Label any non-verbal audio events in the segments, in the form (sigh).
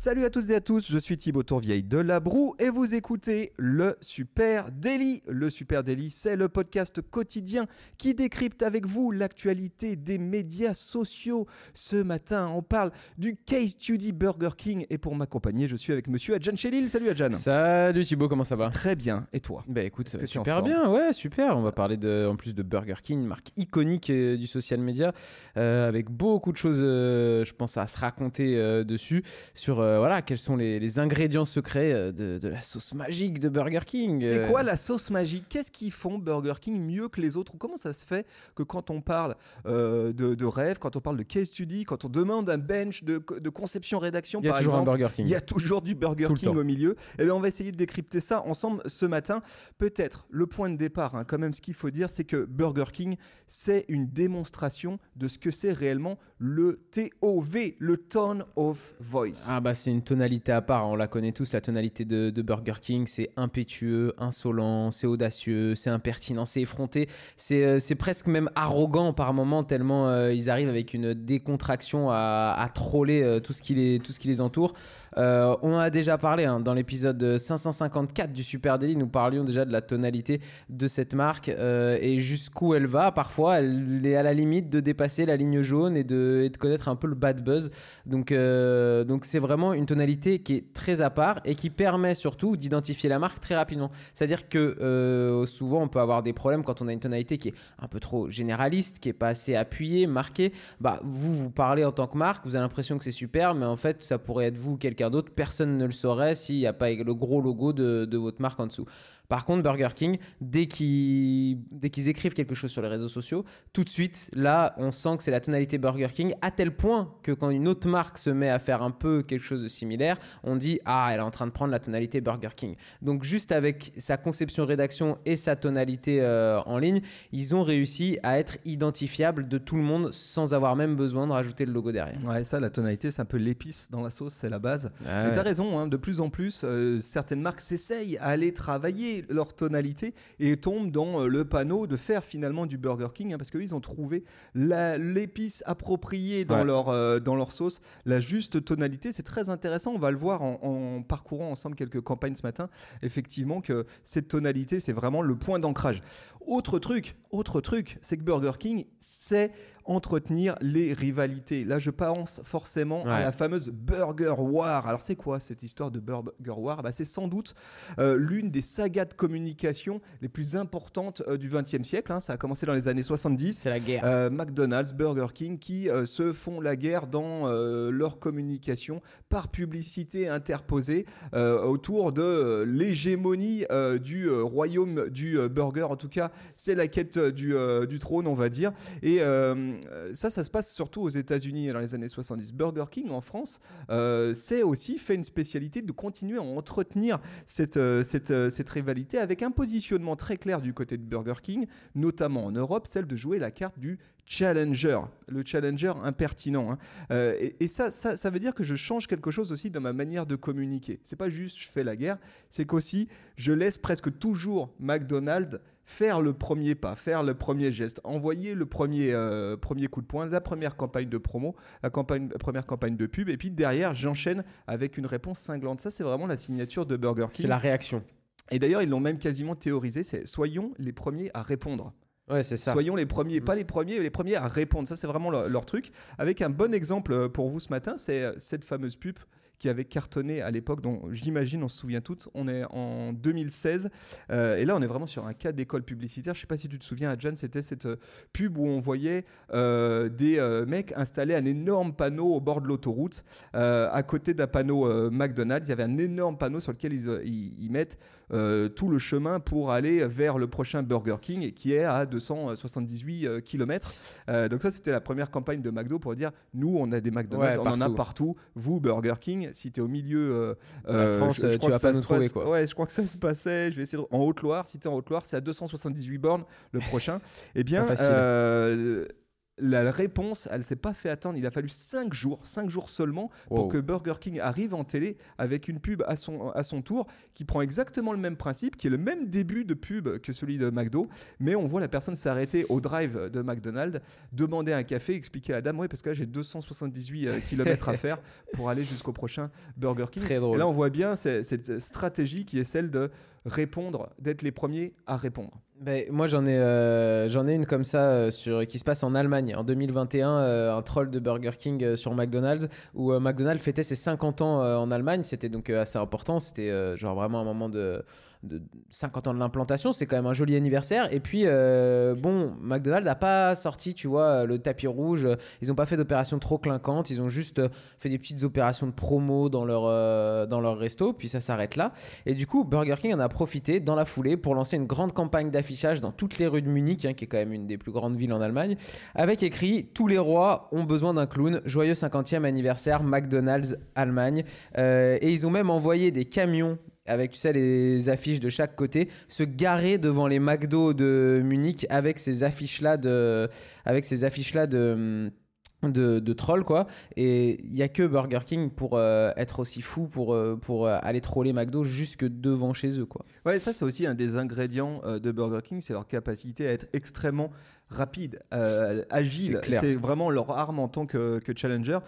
Salut à toutes et à tous, je suis Thibaut Tourvieille de La Broue et vous écoutez le Super Daily. Le Super Daily, c'est le podcast quotidien qui décrypte avec vous l'actualité des médias sociaux. Ce matin, on parle du case study Burger King et pour m'accompagner, je suis avec monsieur Adjan Chelil. Salut Adjan. Salut Thibaut, comment ça va? Très bien, et toi? Bah écoute, ça va super bien, ouais, super. On va parler de, en plus de Burger King, marque iconique euh, du social media, euh, avec beaucoup de choses, euh, je pense, à se raconter dessus, sur euh, voilà, quels sont les, les ingrédients secrets euh, de, de la sauce magique de Burger King. C'est euh. quoi la sauce magique? Qu'est-ce qu'ils font Burger King mieux que les autres? Ou Comment ça se fait que quand on parle de, de rêve, quand on parle de case study, quand on demande un bench de, de conception-rédaction, Il y a par toujours exemple, un Burger King. Il y a toujours du Burger Tout King au milieu. Et bien, on va essayer de décrypter ça ensemble ce matin. Peut-être le point de départ, hein, quand même, ce qu'il faut dire, c'est que Burger King, c'est une démonstration de ce que c'est réellement le TOV, le Tone of Voice. Ah bah c'est une tonalité à part, on la connaît tous, la tonalité de, Burger King, c'est impétueux, insolent, c'est audacieux, c'est impertinent, c'est effronté, c'est euh, presque même arrogant par moments tellement euh, ils arrivent avec une décontraction à, à troller euh, tout, ce qui les, tout ce qui les entoure. Euh, on a déjà parlé hein, dans l'épisode 554 du Super Daily, nous parlions déjà de la tonalité de cette marque euh, et jusqu'où elle va. Parfois, elle est à la limite de dépasser la ligne jaune et de, connaître un peu le bad buzz. Donc, euh, donc c'est vraiment une tonalité qui est très à part et qui permet surtout d'identifier la marque très rapidement. C'est-à-dire que souvent, on peut avoir des problèmes quand on a une tonalité qui est un peu trop généraliste, qui est pas assez appuyée, marquée. Bah, vous, vous parlez en tant que marque, vous avez l'impression que c'est super, mais en fait, ça pourrait être vous ou quelqu'un d'autre. Personne ne le saurait s'il n'y a pas le gros logo de votre marque en dessous. Par contre, Burger King, dès qu'ils écrivent quelque chose sur les réseaux sociaux, tout de suite, là, on sent que c'est la tonalité Burger King, à tel point que quand une autre marque se met à faire un peu quelque chose de similaire, on dit Ah, elle est en train de prendre la tonalité Burger King. Donc, juste avec sa conception-rédaction et sa tonalité euh, en ligne, ils ont réussi à être identifiables de tout le monde sans avoir même besoin de rajouter le logo derrière. Ouais, ça, la tonalité, c'est un peu l'épice dans la sauce, c'est la base. Ah Mais ouais. t'as raison, hein, de plus en plus, euh, certaines marques s'essayent à aller travailler leur tonalité et tombent dans euh, le panneau de faire finalement du Burger King, hein, parce qu'ils ont trouvé l'épice appropriée dans, Ouais. leur, euh, dans leur sauce, la juste tonalité. C'est très intéressant, on va le voir en, en parcourant ensemble quelques campagnes ce matin, effectivement, que cette tonalité, c'est vraiment le point d'ancrage. Autre truc, autre truc, c'est que Burger King sait entretenir les rivalités. Là, je pense forcément à la fameuse Burger War. Alors, c'est quoi cette histoire de Burger War? Bah, C'est sans doute euh, l'une des sagas de communication les plus importantes euh, du XXe siècle. hein. Ça a commencé dans les années 70. C'est la guerre. Euh, McDonald's, Burger King qui euh, se font la guerre dans euh, leur communication par publicité interposée autour de l'hégémonie du royaume du burger. En tout cas, c'est la quête du, du trône, on va dire. Et ça, ça se passe surtout aux États-Unis dans les années 70. Burger King en France, c'est aussi fait une spécialité de continuer à entretenir cette, cette, cette rivalité avec un positionnement très clair du côté de Burger King, notamment en Europe, celle de jouer la carte du challenger, le challenger impertinent. hein. Euh, et ça, ça veut dire que je change quelque chose aussi dans ma manière de communiquer. C'est pas juste je fais la guerre, c'est qu'aussi je laisse presque toujours McDonald's faire le premier pas, faire le premier geste, envoyer le premier, euh, premier coup de poing, la première campagne de promo, la, campagne, la première campagne de pub, et puis derrière j'enchaîne avec une réponse cinglante. Ça c'est vraiment la signature de Burger King. C'est la réaction. Et d'ailleurs ils l'ont même quasiment théorisé, c'est soyons les premiers à répondre. Ouais, c'est ça. Soyons les premiers, Mm. pas les premiers, mais les premiers à répondre. Ça, c'est vraiment leur, leur truc. Avec un bon exemple euh, pour vous ce matin, c'est euh, cette fameuse pub qui avait cartonné à l'époque, dont j'imagine on se souvient toutes. On est en 2016 euh, et là on est vraiment sur un cas d'école publicitaire. Je sais pas si tu te souviens, Adjan, c'était cette euh, pub où on voyait euh, des euh, mecs installer un énorme panneau au bord de l'autoroute euh, à côté d'un panneau euh, McDonald's. Il y avait un énorme panneau sur lequel ils, ils- ils mettent euh, tout le chemin pour aller vers le prochain Burger King qui est à 278 km. Euh, donc ça c'était la première campagne de McDo pour dire nous on a des McDonald's, Ouais, on en a partout. Vous Burger King, si tu es au milieu euh, La euh, France, je- je tu crois vas que ça pas nous se trouver, passe- quoi. Ouais, je crois que ça se passait. Je vais essayer de- en Haute-Loire. Si tu es en Haute-Loire, c'est à 278 bornes le prochain. Eh (laughs) bien, euh, la réponse, elle s'est pas fait attendre. Il a fallu 5 jours, 5 jours seulement, pour Wow. que Burger King arrive en télé avec une pub à son, à son tour, qui prend exactement le même principe, qui est le même début de pub que celui de McDo, mais on voit la personne s'arrêter au drive de McDonald's, demander un café, expliquer à la dame, oui, parce que là j'ai 278 km à faire pour aller jusqu'au prochain Burger King. Très Et drôle. là, on voit bien cette stratégie qui est celle de répondre, d'être les premiers à répondre. Ben, moi, j'en ai, euh, ai une comme ça euh, sur, qui se passe en Allemagne. En 2021, euh, un troll de Burger King euh, sur McDonald's, où McDonald's fêtait ses 50 ans en Allemagne. C'était donc assez important. C'était genre vraiment un moment de, de 50 ans de l'implantation. C'est quand même un joli anniversaire. Et puis, bon, McDonald's n'a pas sorti, tu vois, le tapis rouge. Ils n'ont pas fait d'opérations trop clinquantes. Ils ont juste fait des petites opérations de promo dans leur, dans leur resto. Puis ça s'arrête là. Et du coup, Burger King en a profité dans la foulée pour lancer une grande campagne d'affichage dans toutes les rues de Munich, hein, qui est quand même une des plus grandes villes en Allemagne, avec écrit Tous les rois ont besoin d'un clown. Joyeux 50e anniversaire McDonald's Allemagne. Euh, et ils ont même envoyé des camions avec tu sais les affiches de chaque côté se garer devant les McDo de Munich avec ces affiches là de avec ces affiches là de de, de troll quoi et il y a que Burger King pour euh, être aussi fou pour, euh, pour euh, aller troller McDo jusque devant chez eux quoi Ouais, ça c'est aussi un des ingrédients de Burger King, c'est leur capacité à être extrêmement rapide, agile. C'est vraiment leur arme en tant que, que challenger.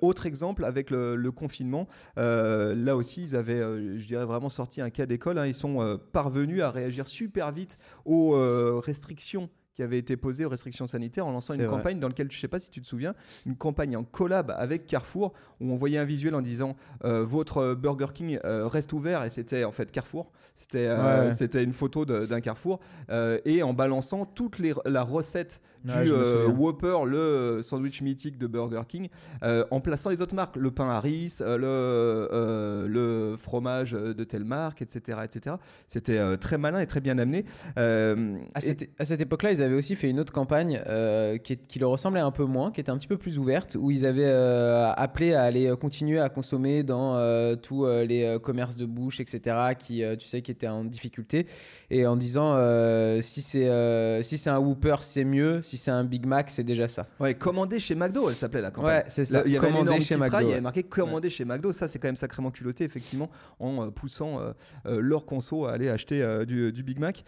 Autre exemple avec le, le confinement, là aussi ils avaient, je dirais vraiment sorti un cas d'école. hein. Ils sont parvenus à réagir super vite aux restrictions qui avaient été posées aux restrictions sanitaires en lançant une vrai. campagne dans laquelle, je ne sais pas si tu te souviens, une campagne en collab avec Carrefour où on voyait un visuel en disant euh, votre Burger King euh, reste ouvert et c'était en fait Carrefour. C'était euh, Ouais. c'était une photo d'un Carrefour euh, et en balançant toute les, la recette du euh, souviens. Whopper, le euh, sandwich mythique de Burger King, euh, en plaçant les autres marques, le pain Harris, euh, le, euh, le fromage de telle marque, etc. etc. C'était euh, très malin et très bien amené. Euh, À et- cette, à cette époque-là, ils avaient aussi fait une autre campagne euh, qui, est- qui leur ressemblait un peu moins, qui était un petit peu plus ouverte, où ils avaient euh, appelé à aller continuer à consommer dans euh, tous euh, les euh, commerces de bouche, etc., qui, euh, tu sais, qui étaient en difficulté, et en disant euh, si c'est euh, si c'est un Whopper, c'est mieux, si c'est un Big Mac, c'est déjà ça. Ouais, commander chez McDo, elle s'appelait la campagne. Ouais, c'est ça. Là, Il y avait un Commander chez McDo, il y avait marqué commander chez McDo. Ça, c'est quand même sacrément culotté, effectivement, en euh, poussant euh, euh, leur conso à aller acheter euh, du, du Big Mac.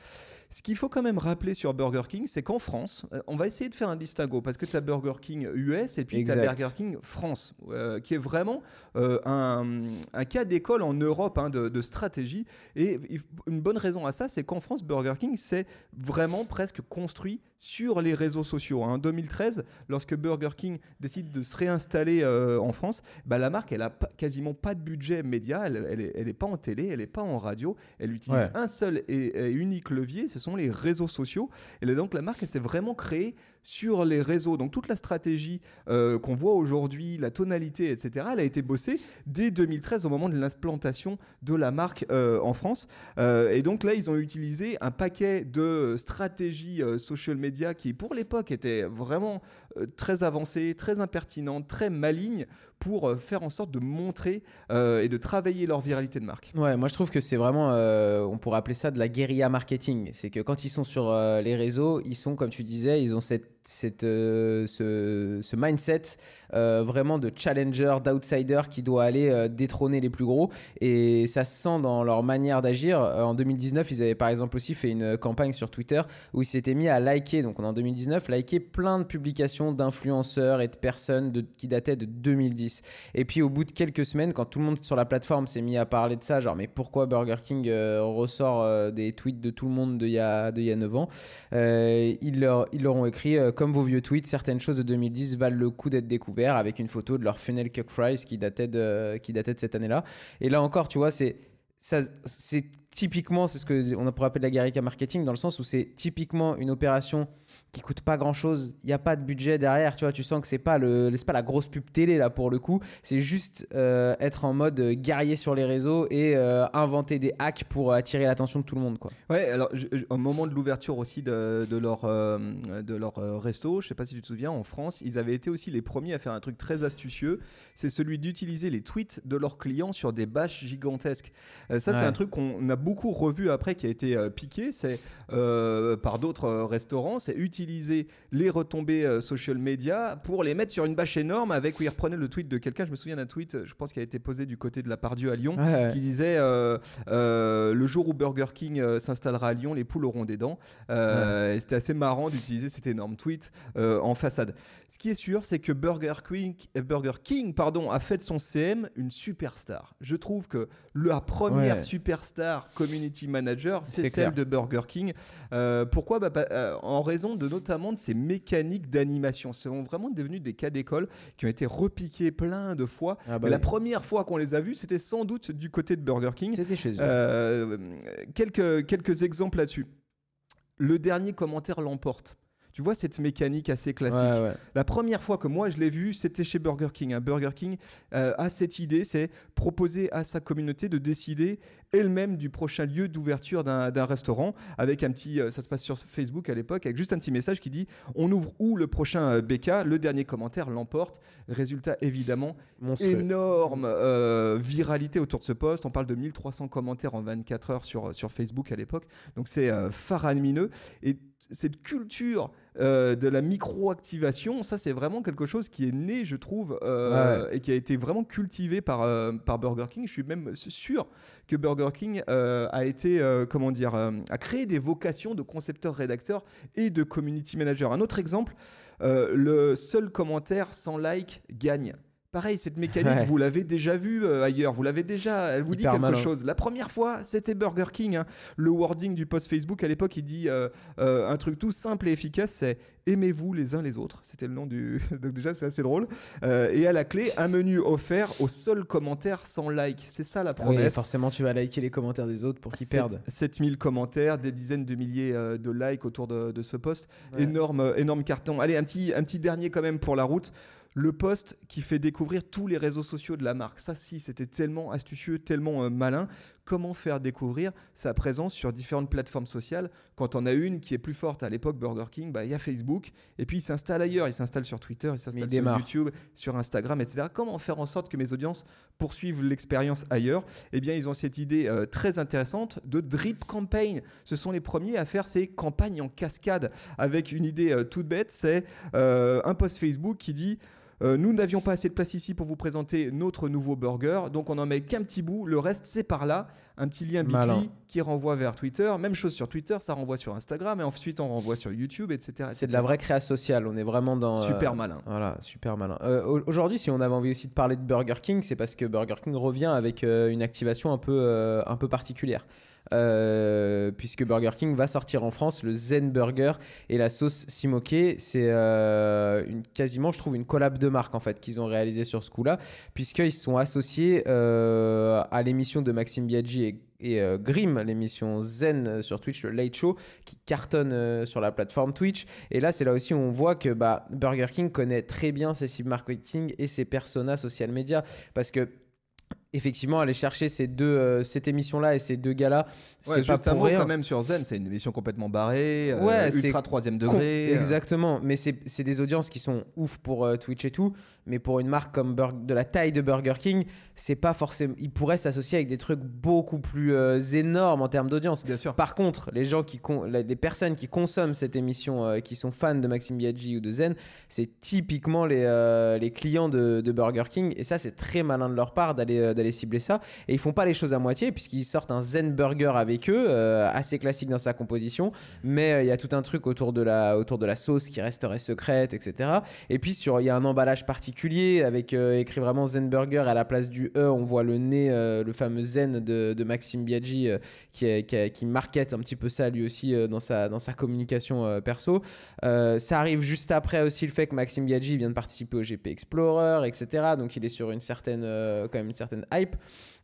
Ce qu'il faut quand même rappeler sur Burger King, c'est qu'en France, euh, on va essayer de faire un distinguo parce que tu as Burger King US et puis tu as. Burger King France, euh, qui est vraiment euh, un, un cas d'école en Europe hein, de, de stratégie. Et une bonne raison à ça, c'est qu'en France, Burger King s'est vraiment presque construit sur les réseaux sociaux. hein. En 2013, lorsque Burger King décide de se réinstaller euh, en France, bah, la marque, elle a quasiment pas de budget média, elle, elle, est, elle est pas en télé, elle est pas en radio, elle utilise Ouais. un seul et, et unique levier, ce sont les réseaux sociaux. Et donc la marque, elle s'est vraiment créée sur les réseaux. Donc toute la stratégie euh, qu'on voit aujourd'hui, la tonalité, etc., elle a été bossée dès 2013 au moment de l'implantation de la marque euh, en France. Euh, et donc là, ils ont utilisé un paquet de stratégies social media qui, pour l'époque, étaient vraiment très avancées, très impertinentes, très malignes pour faire en sorte de montrer et de travailler leur viralité de marque. Ouais, moi je trouve que c'est vraiment, on pourrait appeler ça de la guérilla marketing. C'est que quand ils sont sur les réseaux, ils sont, comme tu disais, ils ont cette, cette, euh, ce, ce mindset euh, vraiment de challenger, d'outsider qui doit aller euh, détrôner les plus gros. Et ça se sent dans leur manière d'agir. En 2019, ils avaient par exemple aussi fait une campagne sur Twitter où ils s'étaient mis à liker, donc en 2019, liker plein de publications d'influenceurs et de personnes qui dataient de 2010. Et puis au bout de quelques semaines, quand tout le monde sur la plateforme s'est mis à parler de ça, genre mais pourquoi Burger King ressort des tweets de tout le monde d'il y y a 9 ans, ils, leur, ils leur ont écrit comme vos vieux tweets, certaines choses de 2010 valent le coup d'être découvertes avec une photo de leur funnel cuck fries qui datait de, qui datait de cette année-là. Et là encore, tu vois, c'est typiquement, c'est ce que on pourrait appeler de la guérilla marketing, dans le sens où c'est typiquement une opération qui coûte pas grand chose. Il n'y a pas de budget derrière, tu vois. Tu sens que c'est pas le, pas la grosse pub télé là pour le coup. C'est juste euh, être en mode euh, guerrier sur les réseaux et euh, inventer des hacks pour attirer l'attention de tout le monde, quoi. Ouais, alors je- je- au moment de l'ouverture aussi de, de leur, euh, de leur resto, je sais pas si tu te souviens, en France, ils avaient été aussi les premiers à faire un truc très astucieux, c'est celui d'utiliser les tweets de leurs clients sur des bâches gigantesques. Ça, c'est un truc qu'on a beaucoup revu après, qui a été euh, piqué, c'est euh, par d'autres euh, restaurants, c'est utiliser les retombées euh, social media pour les mettre sur une bâche énorme avec où il reprenait le tweet de quelqu'un. Je me souviens d'un tweet, je pense, qui a été posé du côté de la Pardieu à Lyon, Ouais, ouais. qui disait le jour où Burger King s'installera à Lyon, les poules auront des dents. Et C'était assez marrant d'utiliser cet énorme tweet en façade. Ce qui est sûr, c'est que Burger King, Burger King pardon, a fait de son CM une superstar. Je trouve que la première Ouais. superstar community manager, c'est celle de Burger King. Euh, pourquoi Bah, bah, euh, En raison de notamment de ces mécaniques d'animation. Ce sont vraiment devenus des cas d'école qui ont été repiqués plein de fois. Ah bah Mais la première fois qu'on les a vus, c'était sans doute du côté de Burger King. C'était chez eux. Euh, quelques, quelques exemples là-dessus. Le dernier commentaire l'emporte. Tu vois cette mécanique assez classique. Ouais, ouais. La première fois que moi je l'ai vu, c'était chez Burger King. Un Burger King euh, a cette idée, c'est proposer à sa communauté de décider elle-même du prochain lieu d'ouverture d'un restaurant. Avec un petit, euh, ça se passe sur Facebook à l'époque, avec juste un petit message qui dit on ouvre où le prochain euh, BK. Le dernier commentaire l'emporte. Résultat évidemment Monstrueux. énorme euh, viralité autour de ce poste. On parle de 1300 commentaires en 24 heures sur, sur Facebook à l'époque. Donc c'est euh, faramineux. Et cette culture euh, de la micro-activation, ça c'est vraiment quelque chose qui est né, je trouve, euh, et qui a été vraiment cultivé par, euh, par Burger King. Je suis même sûr que Burger King a été, comment dire, a créé des vocations de concepteur-rédacteur et de community manager. Un autre exemple, le seul commentaire sans like gagne. Pareil, cette mécanique, Ouais. vous l'avez déjà vue euh, ailleurs, vous l'avez déjà, elle vous dit quelque malin. chose. La première fois, c'était Burger King. hein. Le wording du post Facebook à l'époque, il dit euh, euh, un truc tout simple et efficace, c'est aimez-vous les uns les autres. C'était le nom du. (laughs) Donc déjà, c'est assez drôle. Euh, et à la clé, un menu offert au seul commentaire sans like. C'est ça la Oui, promesse. forcément, tu vas liker les commentaires des autres pour qu'ils perdent. 7000 commentaires, des dizaines de milliers euh, de likes autour de, de ce post. Ouais. Énorme, énorme carton. Allez, un petit, un petit dernier quand même pour la route. Le post qui fait découvrir tous les réseaux sociaux de la marque. Ça, si, c'était tellement astucieux, tellement euh, malin. Comment faire découvrir sa présence sur différentes plateformes sociales? Quand on a une qui est plus forte à l'époque, Burger King, bah, il y a Facebook. Et puis, il s'installe ailleurs. Il s'installe sur Twitter, il s'installe sur. YouTube, sur Instagram, etc. Comment faire en sorte que mes audiences poursuivent l'expérience ailleurs? Eh bien, ils ont cette idée euh, très intéressante de drip campaign. Ce sont les premiers à faire ces campagnes en cascade avec une idée euh, toute bête. C'est un post Facebook qui dit euh, nous n'avions pas assez de place ici pour vous présenter notre nouveau burger, donc on en met qu'un petit bout, le reste c'est par là, un petit lien. Bitly qui renvoie vers Twitter, même chose sur Twitter, ça renvoie sur Instagram et ensuite on renvoie sur YouTube, etc. C'est de la vraie créa sociale. On est vraiment dans. euh, super malin. Voilà, super malin. Euh, au- Aujourd'hui, si on avait envie aussi de parler de Burger King, c'est parce que Burger King revient avec une activation un peu, un peu particulière. Euh, puisque Burger King va sortir en France le Zen Burger et la sauce Simoke. C'est euh, quasiment, je trouve, une collab de marque en fait qu'ils ont réalisé sur ce coup-là, puisqu'ils sont associés euh, à l'émission de Maxime Biaggi et, et Grimm, l'émission Zen sur Twitch, le Late Show, qui cartonne sur la plateforme Twitch. Et là, c'est là aussi où on voit que bah, Burger King connaît très bien ses cibles marketing et ses personas social media. Parce que, effectivement, aller chercher ces deux, euh, cette émission-là et ces deux gars-là, Ouais, c'est pas pour rien. quand même sur Zen, c'est une émission complètement barrée, euh, Ouais, ultra troisième degré. euh, Exactement, mais c'est des audiences qui sont ouf pour euh, Twitch et tout, mais pour une marque comme Bur- de la taille de Burger King, c'est pas forcément. Ils pourraient s'associer avec des trucs beaucoup plus énormes en termes d'audience. Bien sûr. Par contre, les gens qui les personnes qui consomment cette émission, qui sont fans de Maxime Biaggi ou de Zen, c'est typiquement les, les clients de, de Burger King. Et ça, c'est très malin de leur part d'aller cibler ça. Et ils font pas les choses à moitié puisqu'ils sortent un Zen Burger avec eux, euh, assez classique dans sa composition, mais euh, il y a tout un truc autour de la autour de la sauce qui resterait secrète, etc. Et puis sur, il y a un emballage particulier avec euh, écrit vraiment Zen Burger à la place du E, on voit le nez, le fameux Zen de, de Maxime Biaggi qui, qui, market un petit peu ça lui aussi dans, sa, dans sa communication perso. Ça arrive juste après aussi le fait que Maxime Biaggi vient de participer au GP Explorer, etc. Donc il est sur une certaine, quand même une certaine hype.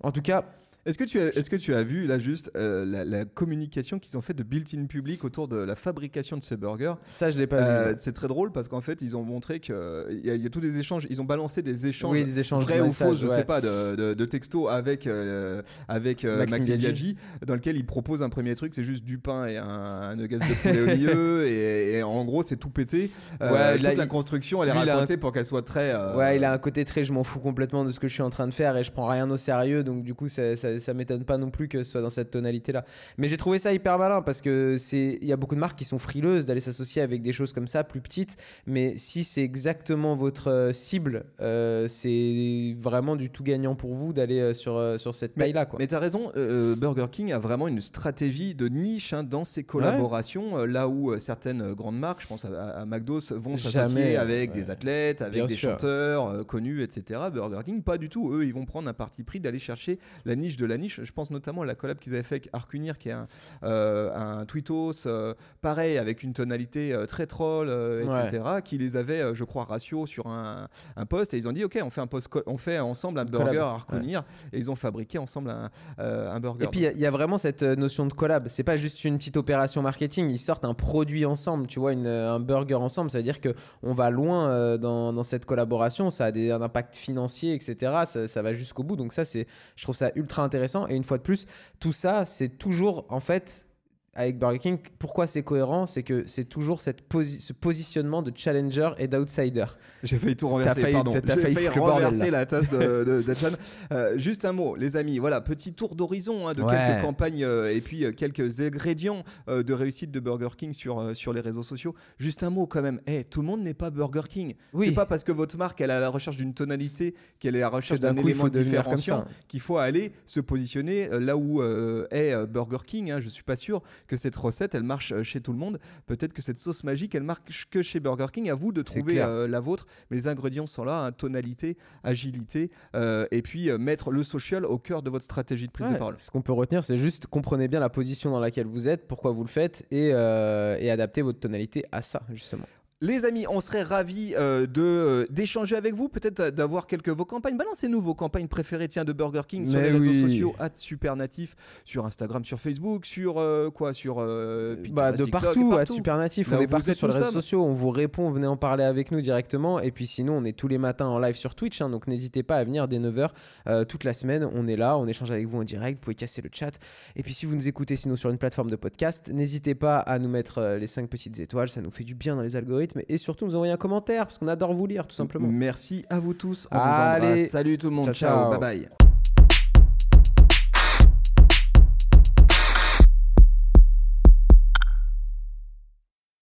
En tout cas, Est-ce que, tu as, est-ce que tu as vu là juste euh, la, la communication qu'ils ont fait de built-in public autour de la fabrication de ce burger? Ça je l'ai pas Euh, vu. C'est très drôle parce qu'en fait ils ont montré qu'il y, a- y a tous des échanges, ils ont balancé des échanges Oui, des échanges vrais de ou faux, je ouais. sais pas, de, de, de textos avec, euh, avec euh, Maxime Biaggi. Dans lequel il propose un premier truc, c'est juste du pain et un, un nuggets de poulet au (laughs) milieu, et, et en gros c'est tout pété. Euh, Ouais, toute là, la construction elle est un- racontée pour qu'elle soit très. euh, Ouais, il a un côté très je m'en fous complètement de ce que je suis en train de faire et je prends rien au sérieux donc du coup ça, ça, ça, ça m'étonne pas non plus que ce soit dans cette tonalité-là. Mais j'ai trouvé ça hyper malin parce que c'est, il y a beaucoup de marques qui sont frileuses d'aller s'associer avec des choses comme ça, plus petites. Mais si c'est exactement votre euh, cible, euh, c'est vraiment du tout gagnant pour vous d'aller euh, sur, sur cette taille-là, quoi. Mais tu as raison, euh, Burger King a vraiment une stratégie de niche hein, dans ses collaborations, là où certaines grandes marques, je pense à, à- McDo, vont s'associer avec ouais. des athlètes, avec Bien des sûr. chanteurs euh, connus, etc. Burger King, pas du tout. Eux, ils vont prendre un parti pris d'aller chercher la niche de la niche. Je pense notamment à la collab qu'ils avaient fait avec Arcunir, qui est un, euh, un tweetos, euh, pareil, avec une tonalité euh, très troll, Ouais. etc., qui les avait, je crois, ratio sur un, un post, et ils ont dit, OK, on fait, un post on fait ensemble un Collab, burger ouais. Arcunir, et ils ont fabriqué ensemble un, un burger. Et puis il y a- il y, a vraiment cette notion de collab. C'est pas juste une petite opération marketing. Ils sortent un produit ensemble, tu vois, une, un burger ensemble. Ça veut dire que on va loin dans, dans cette collaboration. Ça a des, un impact financier, etc. Ça, ça va jusqu'au bout. Donc ça, c'est, je trouve ça ultra intéressant. Et une fois de plus, tout ça, c'est toujours en fait. Avec Burger King, pourquoi c'est cohérent C'est que c'est toujours cette posi- ce positionnement de challenger et d'outsider. J'ai failli tout renverser, failli- pardon. J'ai failli failli bordel, renverser la tasse de. (laughs) Euh, juste un mot, les amis. Voilà, petit tour d'horizon hein, de Ouais. quelques campagnes euh, et puis euh, quelques ingrédients de réussite de Burger King sur, sur les réseaux sociaux. Juste un mot quand même. Eh, tout le monde n'est pas Burger King. Oui. C'est pas parce que votre marque elle est à la recherche d'une tonalité, qu'elle est à la recherche d'un élément différenciant, qu'il faut aller se positionner là où est Burger King. hein. Je suis pas sûr que cette recette elle marche euh, chez tout le monde. Peut-être que cette sauce magique elle marche que chez Burger King. À vous de trouver euh, la vôtre. Mais les ingrédients sont là hein, tonalité, agilité euh, et puis euh, mettre le social au cœur de votre stratégie de prise de parole. Ce qu'on peut retenir, c'est juste comprenez bien la position dans laquelle vous êtes, pourquoi vous le faites, et, et adaptez votre tonalité à ça, justement. Les amis, on serait ravis euh, de euh, d'échanger avec vous, peut-être d'avoir quelques vos campagnes. Balancez-nous vos campagnes préférées tiens, de Burger King sur Mais les réseaux sociaux, @supernatif, sur Instagram, sur Facebook, sur euh, quoi, sur Bah, Pinterest, de TikTok, partout, à Super Natif, Là on est partout sur les réseaux sociaux, on vous répond, venez en parler avec nous directement. Et puis sinon, on est tous les matins en live sur Twitch, hein, donc n'hésitez pas à venir dès 9h toute la semaine. On est là, on échange avec vous en direct, vous pouvez casser le chat. Et puis si vous nous écoutez sinon sur une plateforme de podcast, n'hésitez pas à nous mettre les 5 petites étoiles, ça nous fait du bien dans les algorithmes. Et surtout, nous envoyer un commentaire, parce qu'on adore vous lire, tout simplement. Merci à vous tous. On Allez. vous embrasse. Salut tout le monde. Ciao, ciao ciao. bye bye.